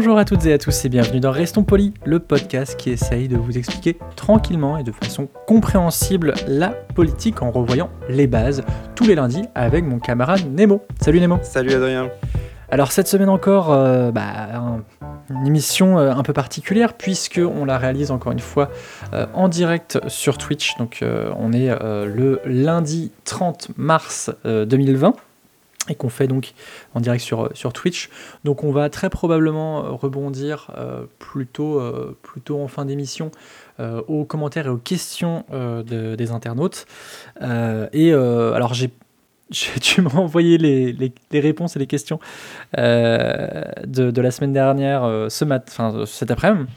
Bonjour à toutes et à tous et bienvenue dans Restons Polis, le podcast qui essaye de vous expliquer tranquillement et de façon compréhensible la politique en revoyant les bases tous les lundis avec mon camarade Nemo. Salut Nemo. Salut Adrien. Alors cette semaine encore, euh, bah, un- une émission euh, un peu particulière puisque on la réalise encore une fois euh, en direct sur Twitch. Donc on est le lundi 30 mars euh, 2020 et qu'on fait donc en direct sur, euh, sur Twitch. Donc on va très probablement euh, rebondir euh, plutôt, plutôt en fin d'émission aux commentaires et aux questions de- des internautes. Et alors j'ai tu m'as envoyé les, les- réponses et les questions de, de la semaine dernière, ce mat, enfin cet après-midi.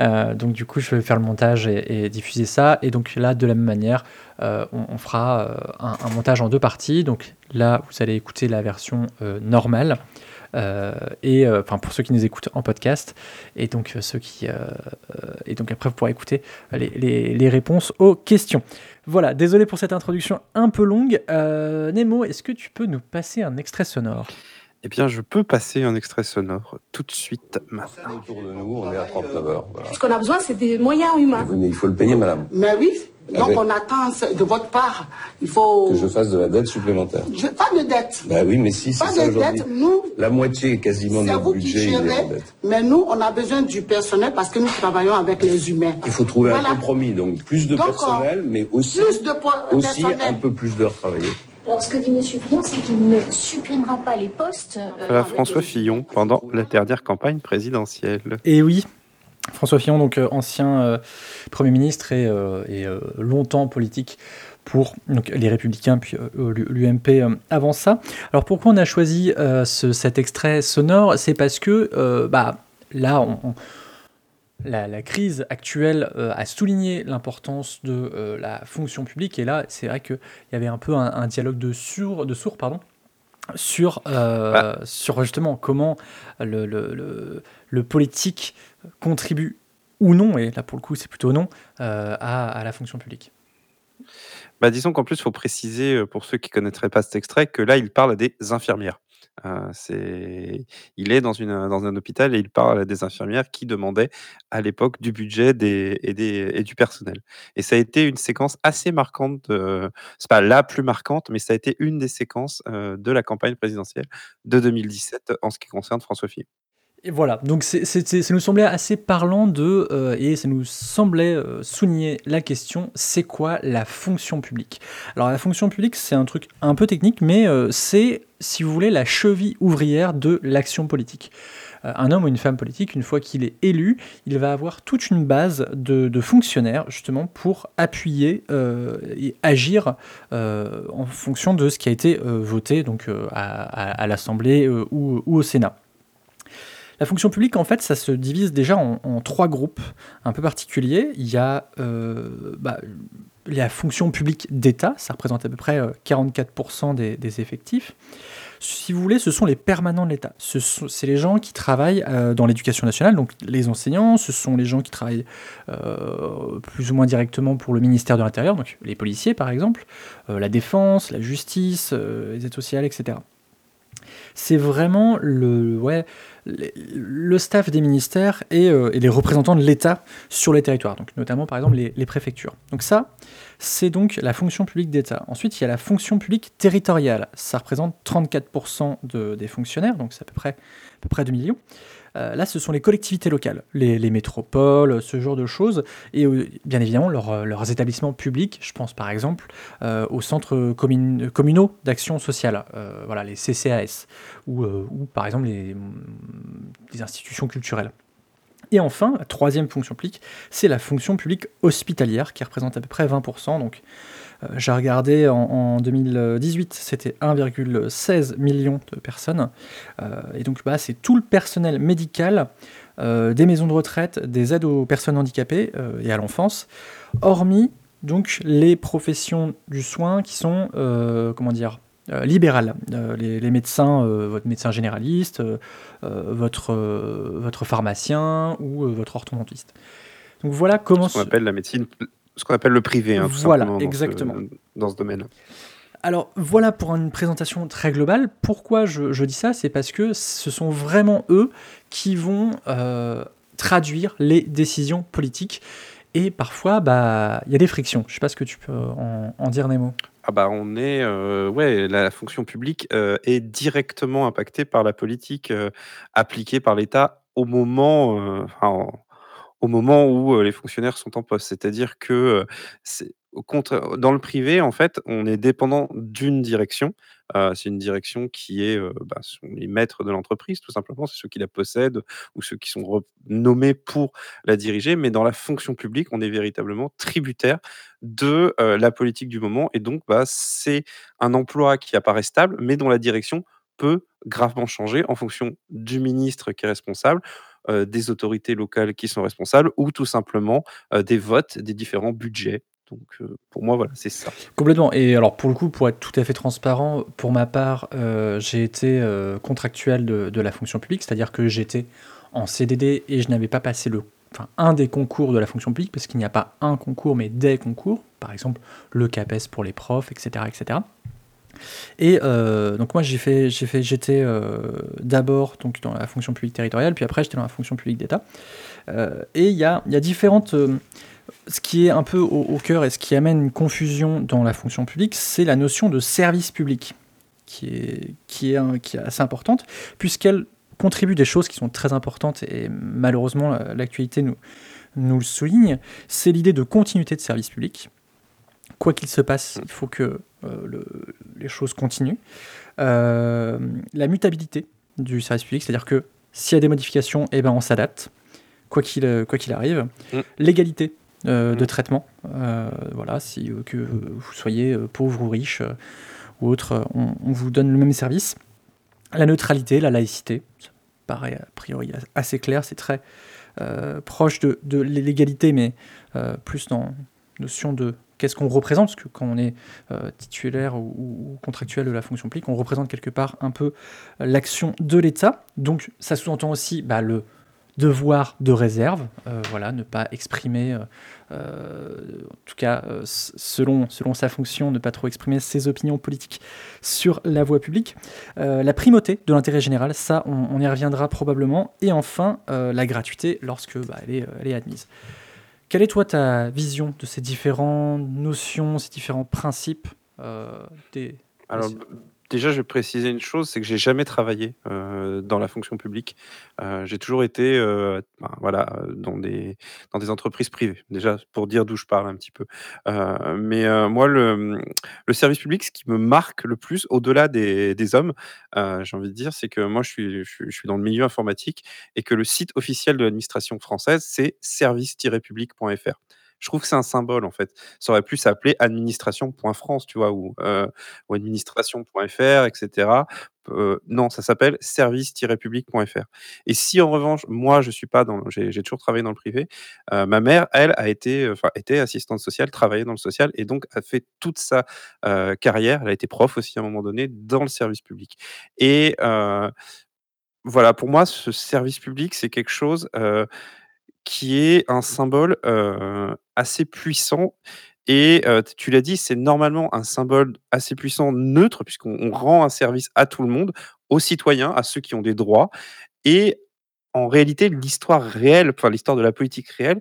Euh, donc du coup, je vais faire le montage et, diffuser ça. Et donc là, de la même manière, euh, on, fera euh, un, montage en deux parties. Donc là, vous allez écouter la version normale. Et enfin pour ceux qui nous écoutent en podcast et donc ceux qui et donc après vous pourrez écouter les, réponses aux questions voilà désolé pour cette introduction un peu longue Nemo est-ce que tu peux nous passer un extrait sonore? Eh bien, je peux passer un extrait sonore tout de suite maintenant. Autour de nous, on est à 39 heures. Voilà. Ce qu'on a besoin, c'est des moyens humains. Mais il faut le payer, madame. Mais oui, donc Avec- on attend de votre part. Il faut. Que je fasse de la dette supplémentaire. Je- Pas de dette. Bah oui, mais si, c'est Pas ça de aujourd'hui. dette. Nous, La moitié quasiment de notre vous qui budget, est en dette. Mais nous, on a besoin du personnel parce que nous travaillons avec les humains. Il faut trouver Voilà. un compromis, donc plus de Donc, personnel, mais aussi, Plus de po- aussi personnel. un peu plus d'heures travaillées. Alors, ce que dit M. Fillon, c'est qu'il ne supprimera pas les postes. euh, avec François les- Fillon pendant la dernière campagne présidentielle. Et oui, François Fillon, donc euh, ancien euh, Premier ministre et, euh, et, euh, longtemps politique pour donc, les Républicains, puis euh, l'UMP euh, avant ça. Alors pourquoi on a choisi euh, ce- cet extrait sonore? C'est parce que euh, bah, là, on- on- la, la crise actuelle euh, a souligné l'importance de euh, la fonction publique. Et là, c'est vrai qu'il y avait un peu un, un dialogue de sourds, de sourds pardon, sur, euh, sur justement comment le, le- le- le politique contribue ou non, et là pour le coup c'est plutôt non, euh, à, à la fonction publique. Bah, disons qu'en plus, il faut préciser, euh, pour ceux qui connaîtraient pas cet extrait, que là, il parle à des infirmières. Euh, c'est... Il est dans, une, dans un hôpital et il parle à des infirmières qui demandaient à l'époque du budget et du personnel. Et ça a été une séquence assez marquante, de... c'est pas la plus marquante, mais ça a été une des séquences euh, de la campagne présidentielle de 2017 en ce qui concerne François Fillon. Et voilà, donc ça nous semblait assez parlant de, euh, et ça nous semblait euh, souligner la question, c'est quoi la fonction publique? Alors la fonction publique, c'est un truc un peu technique, mais euh, c'est, si vous voulez, la cheville ouvrière de l'action politique. Un homme ou une femme politique, une fois qu'il est élu, il va avoir toute une base de, fonctionnaires, justement, pour appuyer et agir en fonction de ce qui a été voté donc, à, l'Assemblée ou au Sénat. La fonction publique, en fait, ça se divise déjà en, trois groupes un peu particuliers. Il y a euh, bah, la fonction publique d'État, ça représente à peu près euh, 44% des, des effectifs. Si vous voulez, ce sont les permanents de l'État. C'est les gens qui travaillent euh, dans l'éducation nationale, donc les enseignants, ce sont les gens qui travaillent euh, plus ou moins directement pour le ministère de l'Intérieur, donc les policiers par exemple, euh, la défense, la justice, euh, les aides sociales, etc. C'est vraiment le, staff des ministères et, euh, et les représentants de l'État sur les territoires, donc notamment par exemple les, préfectures. Donc ça, c'est donc la fonction publique d'État. Ensuite, il y a la fonction publique territoriale. Ça représente 34% de- des fonctionnaires, donc c'est à peu près, à peu près 2 millions. Euh, là, ce sont les collectivités locales, les, les métropoles, ce genre de choses, et euh, bien évidemment leurs, euh, leurs établissements publics. Je pense par exemple aux centres commun- communaux d'action sociale, voilà, les CCAS, ou, par exemple les, les institutions culturelles. Et enfin, la troisième fonction publique, c'est la fonction publique hospitalière qui représente à peu près 20%. Donc, euh, j'ai regardé en, en 2018, c'était 1,16 million de personnes. Euh, et donc, bah, c'est tout le personnel médical euh, des maisons de retraite, des aides aux personnes handicapées et à l'enfance, hormis donc les professions du soin qui sont, comment dire, euh, libérales. Euh, les, les médecins, euh, votre médecin généraliste, euh, euh, votre, votre pharmacien ou votre orthodontiste. Donc voilà comment... Ce qu'on appelle la médecine, ce qu'on appelle le privé, hein, tout Voilà, simplement, dans ce- exactement. dans ce domaine. Alors voilà pour une présentation très globale. Pourquoi je, je dis ça? C'est parce que ce sont vraiment eux qui vont traduire les décisions politiques. Et parfois, bah, il y a des frictions. Je sais pas ce que tu peux en, en dire des mots. Ah bah on est euh, ouais la fonction publique euh, est directement impactée par la politique euh, appliquée par l'État au moment au moment où les fonctionnaires sont en poste. C'est-à-dire que dans le privé en fait on est dépendant d'une direction. Euh, c'est une direction qui est euh, bah, sont les maîtres de l'entreprise tout simplement. C'est ceux qui la possèdent ou ceux qui sont nommés pour la diriger. Mais dans la fonction publique on est véritablement tributaire de euh, la politique du moment. Et donc, bah, c'est un emploi qui apparaît stable, mais dont la direction peut gravement changer en fonction du ministre qui est responsable, euh, des autorités locales qui sont responsables, ou tout simplement des votes des différents budgets. Donc, euh, pour moi, voilà, c'est ça. Complètement. Et alors, pour le coup, pour être tout à fait transparent, pour ma part, euh, j'ai été euh, contractuel de, la fonction publique, c'est-à-dire que j'étais en CDD et je n'avais pas passé le, enfin, un des concours de la fonction publique, parce qu'il n'y a pas un concours, mais des concours, par exemple le CAPES pour les profs, etc. etc. Et donc moi j'ai fait, j'ai fait, j'étais d'abord donc dans la fonction publique territoriale, puis après j'étais dans la fonction publique d'État. Et il y a, y a différentes, ce qui est un peu au, au cœur et ce qui amène une confusion dans la fonction publique, c'est la notion de service public, qui est, qui est, un- qui est assez importante, puisqu'elle contribue des choses qui sont très importantes et malheureusement la- l'actualité nous, nous le souligne, c'est l'idée de continuité de service public. Quoi qu'il se passe, il faut que euh, le- les choses continuent. Euh, la mutabilité du service public, c'est-à-dire que s'il y a des modifications, eh ben on s'adapte, quoi qu'il euh, quoi qu'il arrive. Mm. L'égalité euh, de Mm. traitement, euh, voilà, si euh, que vous soyez pauvre ou riche ou autre, on, on vous donne le même service. La neutralité, la laïcité, ça paraît a priori assez clair, c'est très proche de, de l'égalité, mais plus dans notion de qu'est-ce qu'on représente, parce que quand on est titulaire ou, ou contractuel de la fonction publique, on représente quelque part un peu l'action de l'État. Donc ça sous-entend aussi bah, le devoir de réserve, euh, voilà, ne pas exprimer, euh, euh, en tout cas euh, selon, selon sa fonction, ne pas trop exprimer ses opinions politiques sur la voie publique. La primauté de l'intérêt général, ça on, on y reviendra probablement. Et enfin, la gratuité lorsque bah, elle, est, elle est admise. Quelle est toi ta vision de ces différentes notions, ces différents principes des... Alors, déjà, je vais préciser une chose, c'est que j'ai jamais travaillé euh, dans la fonction publique. Euh, j'ai toujours été, euh, ben, voilà, dans des entreprises privées. Déjà, pour dire d'où je parle un petit peu. Mais moi, le, service public, ce qui me marque le plus, au-delà des, hommes, j'ai envie de dire, c'est que moi, je suis, je, suis, je suis dans le milieu informatique et que le site officiel de l'administration française, c'est service-public.fr. Je trouve que c'est un symbole, en fait. Ça aurait pu s'appeler administration.france, tu vois, ou, euh, administration.fr, etc. Euh, non, ça s'appelle service-public.fr. Et si en revanche, moi, je suis pas dans, j'ai toujours travaillé dans le privé, euh, ma mère, elle, a été, enfin, était assistante sociale, travaillait dans le social, et donc a fait toute sa carrière. Elle a été prof aussi à un moment donné dans le service public. Et voilà, pour moi, ce service public, c'est quelque chose qui est un symbole assez puissant. Et tu l'as dit, c'est normalement un symbole assez puissant, neutre, puisqu'on on rend un service à tout le monde, aux citoyens, à ceux qui ont des droits. Et en réalité, l'histoire réelle, enfin l'histoire de la politique réelle,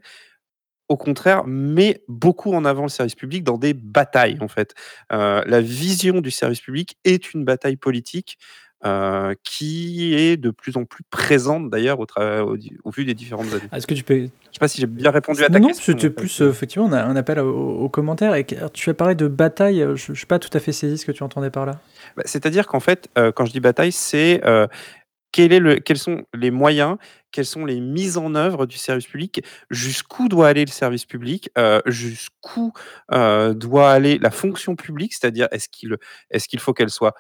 au contraire, met beaucoup en avant le service public dans des batailles, en fait. La vision du service public est une bataille politique euh, qui est de plus en plus présente, d'ailleurs, au, vu des différentes années. Est-ce que tu peux... Je sais pas si j'ai bien répondu à ta non, non, question. c'était plus, euh, effectivement, on a un appel aux, commentaires. Et tu as parlé de bataille, euh, je ne suis pas tout à fait saisi ce que tu entendais par là. Bah, C'est-à-dire qu'en fait, euh, quand je dis bataille, c'est quel est le, quels sont les moyens, quelles sont les mises en œuvre du service public, jusqu'où doit aller le service public, euh, jusqu'où euh, doit aller la fonction publique, c'est-à-dire est-ce qu'il est qu'il faut qu'elle soit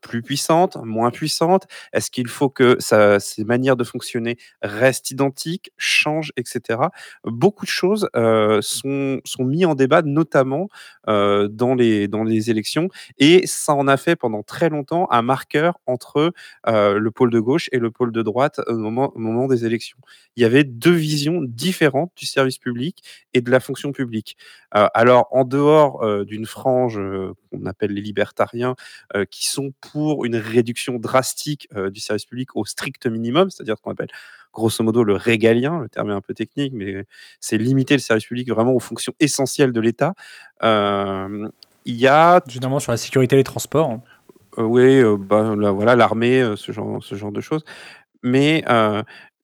plus puissante, moins puissante? Est-ce qu'il faut que ses manières de fonctionner restent identiques, changent, etc. Beaucoup de choses euh, sont, sont mis en débat, notamment euh, dans, les, dans les élections, et ça en a fait pendant très longtemps un marqueur entre euh, le pôle de gauche et le pôle de droite au moment, au moment des élections. Il y avait deux visions différentes du service public et de la fonction publique. Euh, alors, en dehors euh, d'une frange euh, qu'on appelle les libertariens, euh, qui sont pour une réduction drastique euh, du service public au strict minimum, c'est-à-dire ce qu'on appelle grosso modo le régalien, le terme est un peu technique, mais c'est limiter le service public vraiment aux fonctions essentielles de l'État. Euh, il y a Généralement sur la sécurité et les transports. hein. euh, oui, bah, voilà, l'armée, ce genre, ce genre de choses. Mais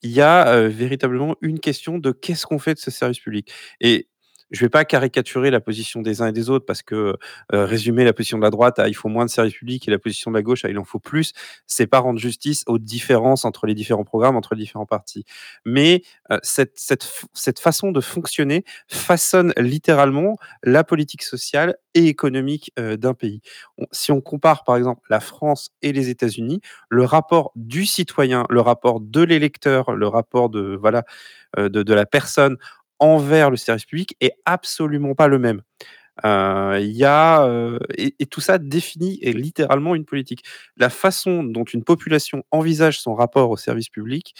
il y a euh, véritablement une question de qu'est-ce qu'on fait de ce service public. Et je ne vais pas caricaturer la position des uns et des autres parce que euh, résumer la position de la droite à il faut moins de service public et la position de la gauche à il en faut plus, c'est pas rendre justice aux différences entre les différents programmes, entre les différents partis. Mais euh, cette, cette, cette façon de fonctionner façonne littéralement la politique sociale et économique euh, d'un pays. Si on compare par exemple la France et les États-Unis, le rapport du citoyen, le rapport de l'électeur, le rapport de voilà euh, de, de la personne envers le service public est absolument pas le même. Euh, y a euh, et, tout ça définit et littéralement une politique. La façon dont une population envisage son rapport au service public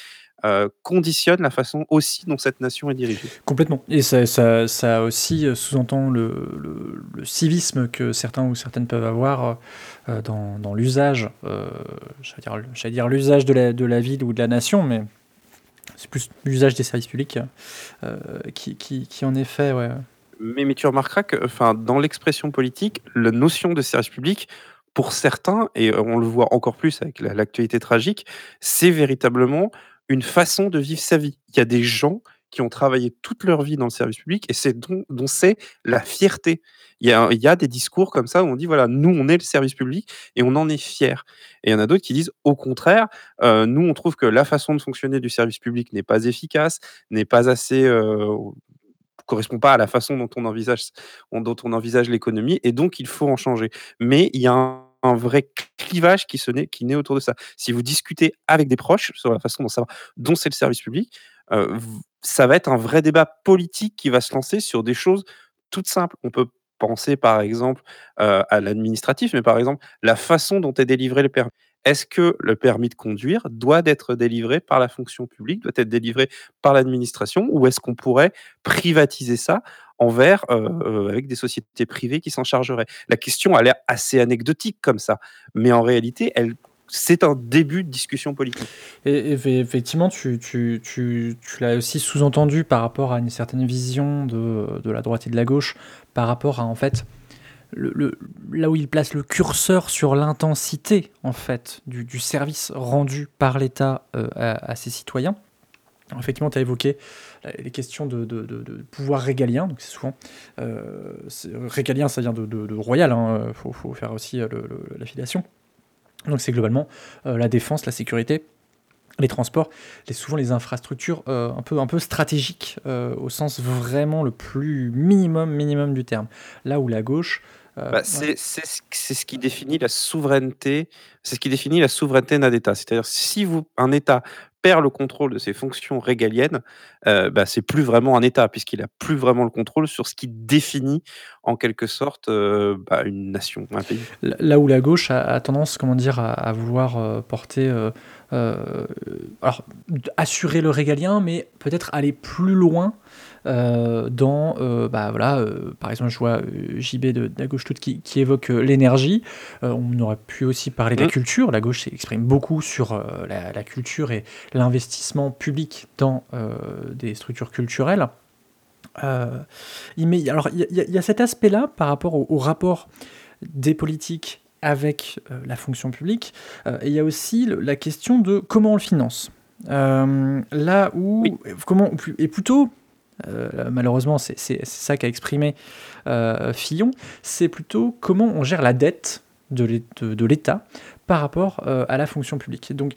euh, conditionne la façon aussi dont cette nation est dirigée. Complètement. Et ça, ça, ça aussi euh, sous-entend le, civisme que certains ou certaines peuvent avoir dans, l'usage, j'allais dire, dire l'usage de la, de la ville ou de la nation, mais c'est plus l'usage des services publics euh, qui, qui, qui, en effet, ouais. Mais, tu remarqueras que enfin, dans l'expression politique, la notion de service public, pour certains, et on le voit encore plus avec la- l'actualité tragique, c'est véritablement une façon de vivre sa vie. Il y a des gens qui ont travaillé toute leur vie dans le service public et c'est dont, c'est la fierté. Il y, a, des discours comme ça où on dit voilà, nous on est le service public et on en est fier. Et il y en a d'autres qui disent au contraire, euh, nous on trouve que la façon de fonctionner du service public n'est pas efficace, n'est pas assez euh, correspond pas à la façon dont on envisage, dont on envisage l'économie, et donc il faut en changer. Mais il y a un, vrai clivage qui, se naît, qui naît autour de ça. Si vous discutez avec des proches sur la façon dont, savoir, dont c'est le service public, euh, ça va être un vrai débat politique qui va se lancer sur des choses toutes simples. On peut penser par exemple euh, à l'administratif, mais par exemple la façon dont est délivré le permis. Est-ce que le permis de conduire doit être délivré par la fonction publique, doit être délivré par l'administration, ou est-ce qu'on pourrait privatiser ça envers euh, euh, avec des sociétés privées qui s'en chargeraient? La question a l'air assez anecdotique comme ça, mais en réalité, elle c'est un début de discussion politique. Et, effectivement, tu, l'as aussi sous-entendu par rapport à une certaine vision de, la droite et de la gauche, par rapport à en fait là où il place le curseur sur l'intensité en fait du, service rendu par l'État euh, à, ses citoyens. Effectivement, tu as évoqué les questions de pouvoir régalien, donc c'est souvent euh, régalien, ça vient de, royal, il hein, faut, faut, faire aussi l'affiliation. Donc c'est globalement euh, la défense, la sécurité, les transports, souvent les infrastructures euh, un, peu, un peu stratégiques euh, au sens vraiment le plus minimum, minimum du terme. Là où la gauche... Bah, ouais. c'est ce qui définit la souveraineté, c'est ce qui définit la souveraineté d'un État. C'est-à-dire si vous, un État perd le contrôle de ses fonctions régaliennes, euh, bah, c'est plus vraiment un État, puisqu'il a plus vraiment le contrôle sur ce qui définit en quelque sorte euh, bah, une nation, un pays. Là où la gauche a, a tendance, comment dire, à, à vouloir euh, porter, euh, alors assurer le régalien, mais peut-être aller plus loin. Euh, dans, euh, bah, voilà, euh, par exemple, je vois JB de, de, la gauche toute qui, qui évoque l'énergie. on aurait pu aussi parler de la culture. La gauche s'exprime beaucoup sur la, la, culture et l'investissement public dans des structures culturelles. il, alors, il y, y, a cet aspect-là par rapport au, au rapport des politiques avec la fonction publique. et il y a aussi le, la question de comment on le finance. là où, oui. comment, et plutôt, euh, malheureusement, c'est ça qu'a exprimé euh, Fillon, c'est plutôt comment on gère la dette de l'État par rapport euh, à la fonction publique. Donc,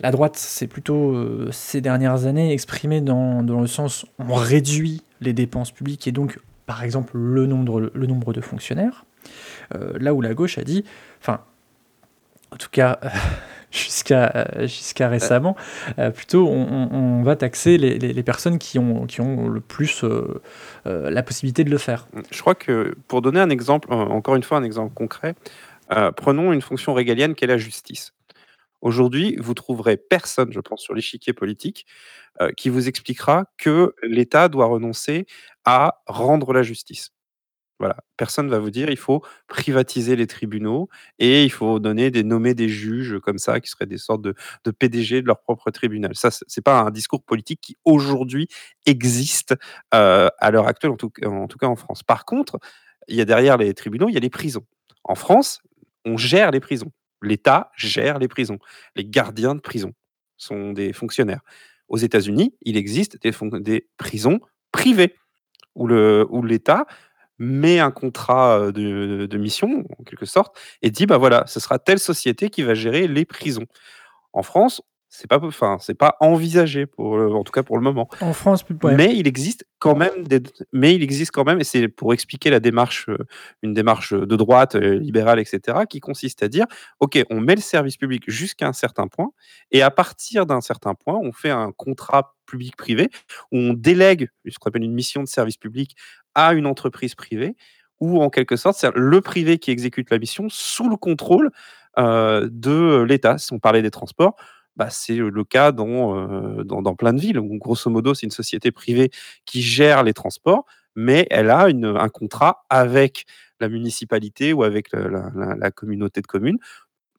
la droite, c'est plutôt ces dernières années exprimé dans, le sens on réduit les dépenses publiques et donc, par exemple, le nombre, le nombre de fonctionnaires. Là où la gauche a dit, enfin, en tout cas, jusqu'à jusqu'à récemment, euh, plutôt on, va taxer les, personnes qui ont, le plus euh, euh, la possibilité de le faire. Je crois que pour donner un exemple, encore une fois un exemple concret, euh, prenons une fonction régalienne qu'est la justice. Aujourd'hui, vous trouverez personne, je pense, sur l'échiquier politique euh, qui vous expliquera que l'État doit renoncer à rendre la justice. Voilà, personne va vous dire il faut privatiser les tribunaux et il faut donner des nommer des juges comme ça qui seraient des sortes de, de PDG de leur propre tribunal. Ça, c'est pas un discours politique qui aujourd'hui existe euh, à l'heure actuelle, en tout, cas en France. Par contre, il y a derrière les tribunaux, il y a les prisons. En France, on gère les prisons. L'État gère les prisons. Les gardiens de prison sont des fonctionnaires. Aux États-Unis, il existe des, des prisons privées où l'État met un contrat de, mission, en quelque sorte, et dit, bah voilà, ce sera telle société qui va gérer les prisons. En France, c'est pas, enfin, c'est pas envisagé pour, en tout cas pour le moment. En France, ouais. mais il existe quand même des, mais il existe quand même, et c'est pour expliquer la démarche, une démarche de droite, libérale, etc., qui consiste à dire, ok, on met le service public jusqu'à un certain point, et à partir d'un certain point, on fait un contrat public-privé où on délègue ce qu'on appelle une mission de service public à une entreprise privée, ou en quelque sorte, c'est le privé qui exécute la mission sous le contrôle euh, de l'État. Si on parlait des transports, bah, c'est le cas dans, dans, plein de villes. Grosso modo, c'est une société privée qui gère les transports, mais elle a un contrat avec la municipalité ou avec la, communauté de communes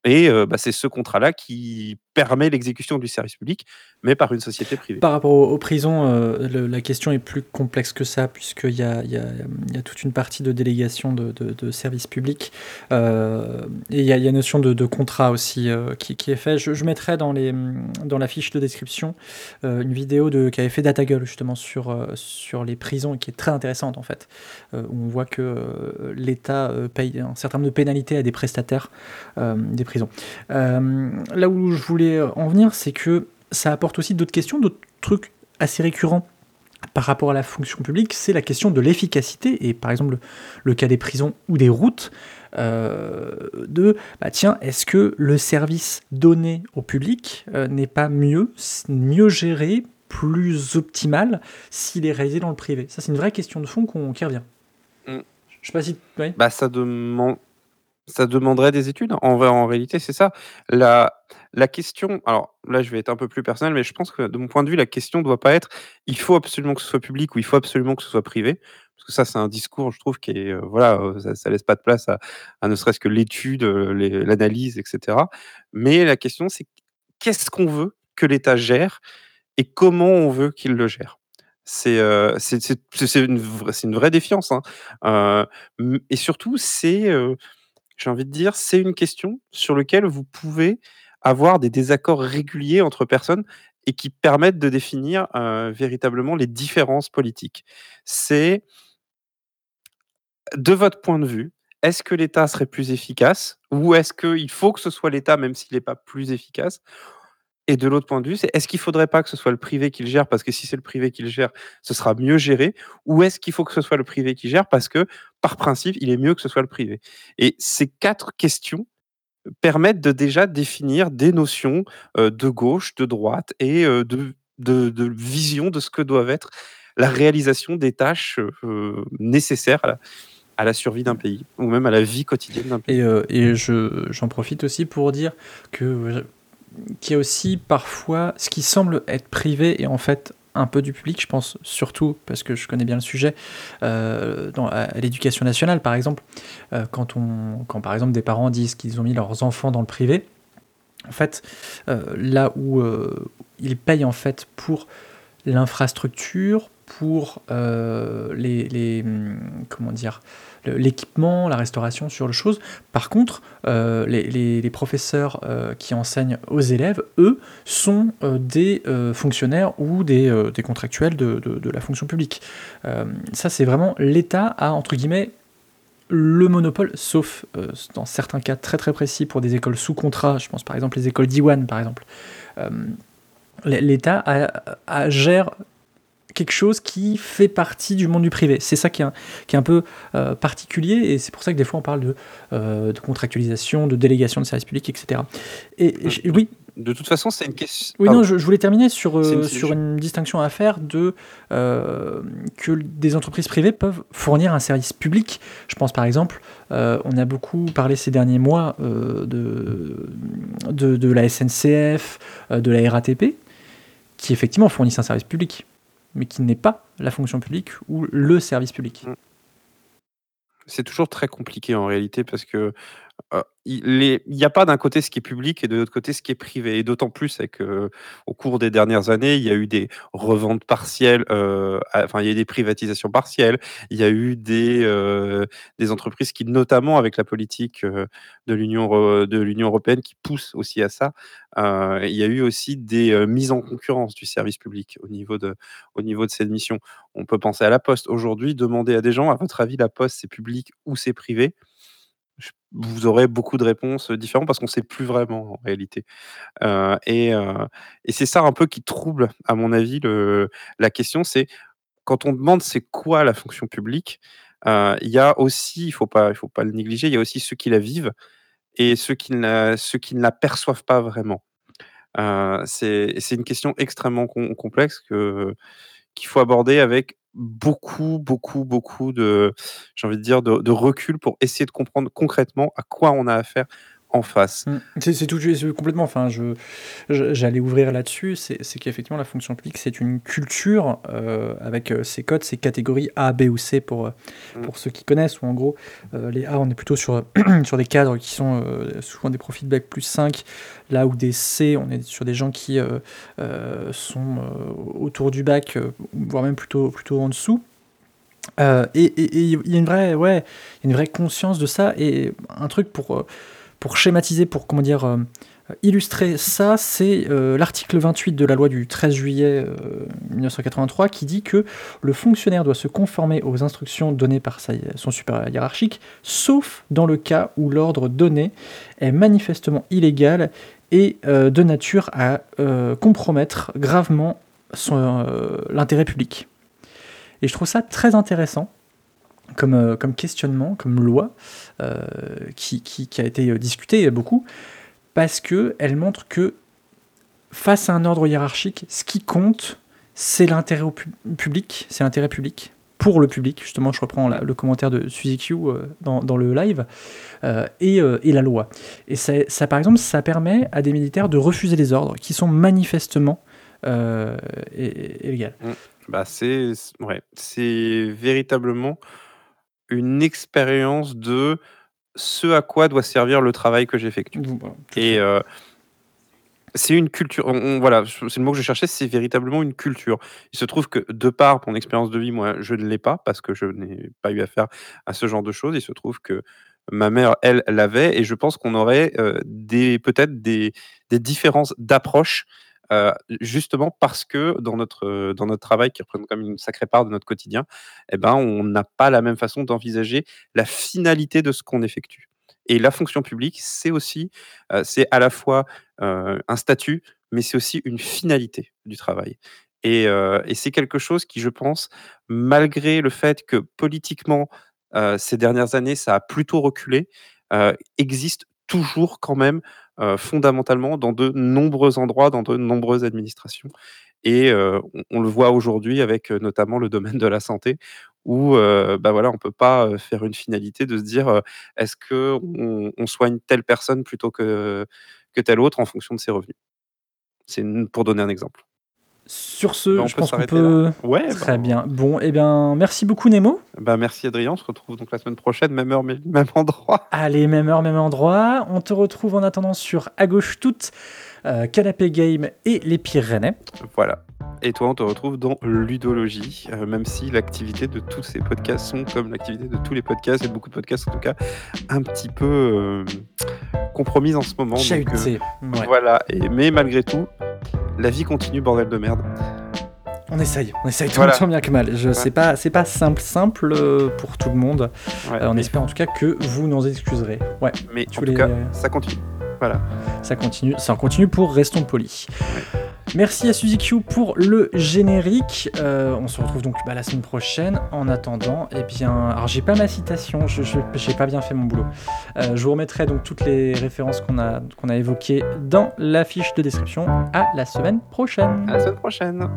et bah, c'est ce contrat-là qui permet l'exécution du service public, mais par une société privée. Par rapport aux, prisons, euh, la question est plus complexe que ça, puisqu'il y a, toute une partie de délégation de, services publics, euh, et il y a, une notion de, de contrat aussi euh, qui, est fait. Je, mettrai dans, la fiche de description une vidéo de, qui avait fait DataGull justement sur, sur les prisons, et qui est très intéressante en fait, où on voit que l'État paye un certain nombre de pénalités à des prestataires des prisons. là où je voulais en venir, c'est que ça apporte aussi d'autres questions, d'autres trucs assez récurrents par rapport à la fonction publique, c'est la question de l'efficacité, et par exemple le, cas des prisons ou des routes, euh, de, bah tiens, est-ce que le service donné au public euh, n'est pas mieux, mieux géré, plus optimal s'il est réalisé dans le privé? Ça, c'est une vraie question de fond qu'on qui revient. Mm. Je sais pas si... Bah, ça demande ça demanderait des études? En, réalité, c'est ça. La, la question, alors là, je vais être un peu plus personnel, mais je pense que de mon point de vue, la question ne doit pas être il faut absolument que ce soit public ou il faut absolument que ce soit privé. Parce que ça, c'est un discours, je trouve, qui est, euh, voilà, euh, ça, ça laisse pas de place à, ne serait-ce que l'étude, euh, l'analyse, etc. Mais la question, c'est qu'est-ce qu'on veut que l'État gère et comment on veut qu'il le gère? C'est euh, une, une, vraie défiance. Hein. Et surtout, c'est j'ai envie de dire, c'est une question sur laquelle vous pouvez avoir des désaccords réguliers entre personnes et qui permettent de définir euh, véritablement les différences politiques. C'est, de votre point de vue, est-ce que l'État serait plus efficace ou est-ce qu'il faut que ce soit l'État même s'il n'est pas plus efficace et de l'autre point de vue, c'est est-ce qu'il ne faudrait pas que ce soit le privé qui le gère? Parce que si c'est le privé qui le gère, ce sera mieux géré. Ou est-ce qu'il faut que ce soit le privé qui gère? Parce que, par principe, il est mieux que ce soit le privé. Et ces quatre questions permettent de déjà définir des notions euh, de gauche, de droite et euh, de, vision de ce que doivent être la réalisation des tâches euh, nécessaires à la, survie d'un pays ou même à la vie quotidienne d'un pays. Et, euh, et je, j'en profite aussi pour dire que qu'il y a aussi parfois ce qui semble être privé et en fait un peu du public, je pense surtout parce que je connais bien le sujet, euh, dans, à l'éducation nationale par exemple, euh, quand, on, quand par exemple des parents disent qu'ils ont mis leurs enfants dans le privé, en fait, euh, là où ils payent en fait pour l'infrastructure, pour les, les, comment dire l'équipement, la restauration sur le chose. Par contre, euh, les, professeurs euh, qui enseignent aux élèves, eux, sont euh, des fonctionnaires ou des, contractuels de, de, de, la fonction publique. ça, c'est vraiment l'État a, entre guillemets, le monopole, sauf dans certains cas très très précis pour des écoles sous contrat, je pense par exemple les écoles d'Iwan par exemple, l'État gère quelque chose qui fait partie du monde du privé. C'est ça qui est un, qui est un peu euh, particulier et c'est pour ça que des fois on parle de, euh, de contractualisation, de délégation de services publics, etc. Et, oui, De toute façon, c'est une question. oui, non, je, je voulais terminer sur, euh, une- sur une distinction à faire de euh, que des entreprises privées peuvent fournir un service public. Je pense par exemple, euh, on a beaucoup parlé ces derniers mois euh, de, de, de la SNCF, de la RATP, qui effectivement fournissent un service public, mais qui n'est pas la fonction publique ou le service public. C'est toujours très compliqué en réalité parce que euh, il n'y a pas d'un côté ce qui est public et de l'autre côté ce qui est privé. Et d'autant plus avec, euh, au cours des dernières années, il y a eu des reventes partielles, euh, enfin il y a eu des privatisations partielles, il y a eu des, euh, entreprises qui, notamment avec la politique de l'Union européenne, qui pousse aussi à ça, il y a eu aussi des mises en concurrence du service public au niveau de, au niveau de cette mission. On peut penser à la Poste. Aujourd'hui, demander à des gens, à votre avis, la Poste, c'est public ou c'est privé? Vous aurez beaucoup de réponses euh, différentes parce qu'on ne sait plus vraiment en réalité. Euh, et euh, et c'est ça un peu qui trouble, à mon avis, la question, c'est quand on demande c'est quoi la fonction publique, il y a aussi, il ne faut, faut pas le négliger, il y a aussi ceux qui la vivent et ceux qui ne la, ceux qui ne la perçoivent pas vraiment. C'est une question extrêmement com- complexe qu'il faut aborder avec beaucoup, beaucoup, beaucoup de, j'ai envie de dire, de, recul pour essayer de comprendre concrètement à quoi on a affaire en face. Mm. C'est tout complètement. Enfin, je j'allais ouvrir là-dessus. C'est qu'effectivement la fonction publique, c'est une culture euh, avec euh, ses codes, ses catégories A, B ou C pour euh, Mm. pour ceux qui connaissent. Ou en gros, euh, les A, on est plutôt sur sur des cadres qui sont euh, souvent des profils bac plus 5, là où des C, on est sur des gens qui sont autour du bac, voire même plutôt plutôt en dessous. Euh, et il y a une vraie, ouais, une vraie conscience de ça et un truc pour, pour schématiser, pour comment dire, euh, illustrer ça, c'est euh, l'article 28 de la loi du 13 juillet euh, 1983 qui dit que le fonctionnaire doit se conformer aux instructions données par son supérieur hiérarchique, sauf dans le cas où l'ordre donné est manifestement illégal et euh, de nature à euh, compromettre gravement euh, l'intérêt public. Et je trouve ça très intéressant comme, euh, comme questionnement, comme loi, euh, qui, qui- a été euh, discutée beaucoup, parce qu'elle montre que face à un ordre hiérarchique, ce qui compte, c'est l'intérêt public, c'est l'intérêt public, pour le public, justement, je reprends le commentaire de Suzy Q dans, dans le live, et, et la loi. Et ça, ça, par exemple, ça permet à des militaires de refuser les ordres qui sont manifestement illégaux. Bah, c'est ouais, c'est véritablement une expérience de ce à quoi doit servir le travail que j'effectue. Et euh, c'est une culture. on- on- voilà, c'est le mot que je cherchais. C'est véritablement une culture. Il se trouve que de par mon expérience de vie, moi, je ne l'ai pas parce que je n'ai pas eu affaire à ce genre de choses. Il se trouve que ma mère, elle, l'avait, et je pense qu'on aurait euh, des peut-être des, des différences d'approche. Justement parce que dans notre, dans notre travail, qui représente quand même une sacrée part de notre quotidien, eh ben, on n'a pas la même façon d'envisager la finalité de ce qu'on effectue. Et la fonction publique, c'est aussi, c'est à la fois un statut, mais c'est aussi une finalité du travail. Et, et c'est quelque chose qui, je pense, malgré le fait que politiquement, ces dernières années, ça a plutôt reculé, existe toujours quand même euh, fondamentalement dans de nombreux endroits, dans de nombreuses administrations. Et euh, on, le voit aujourd'hui avec euh, notamment le domaine de la santé, où euh, bah voilà, on ne peut pas faire une finalité de se dire est-ce qu'on on soigne telle personne plutôt que, telle autre en fonction de ses revenus. C'est pour donner un exemple. Sur ce, Bah, je pense qu'on peut. Ouais, Très bah, bien. Bon, eh bien, merci beaucoup Nemo. Bah, merci Adrien, on se retrouve donc la semaine prochaine, même heure, même endroit. Allez, même heure, même endroit. On te retrouve en attendant sur À gauche toute, euh, Canapé Game et Les Pyrénées. Voilà. Et toi, on te retrouve dans Ludologie, euh, même si l'activité de tous ces podcasts sont comme l'activité de tous les podcasts, et beaucoup de podcasts en tout cas, un petit peu euh, compromise en ce moment. donc, euh, ouais. Voilà. Et, mais malgré tout, la vie continue, bordel de merde. On essaye, on essaye Voilà. tant bien que mal. Je sais pas, c'est pas simple, simple euh, pour tout le monde. Ouais, on espère en tout cas que vous nous excuserez. Ouais. Mais Tu en tout voulais, cas, euh, ça continue. Voilà. Ça continue, ça continue pour Restons Polis. Merci à Suzy Q pour le générique. Euh, on se retrouve donc bah, la semaine prochaine. En attendant, eh bien, alors j'ai pas ma citation, je j'ai pas bien fait mon boulot. Euh, je vous remettrai donc toutes les références qu'on a qu'on a évoquées dans la fiche de description. À la semaine prochaine. À la semaine prochaine.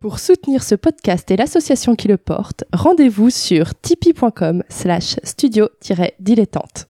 Pour soutenir ce podcast et l'association qui le porte, rendez-vous sur tipeee.com slash studio-dilettante.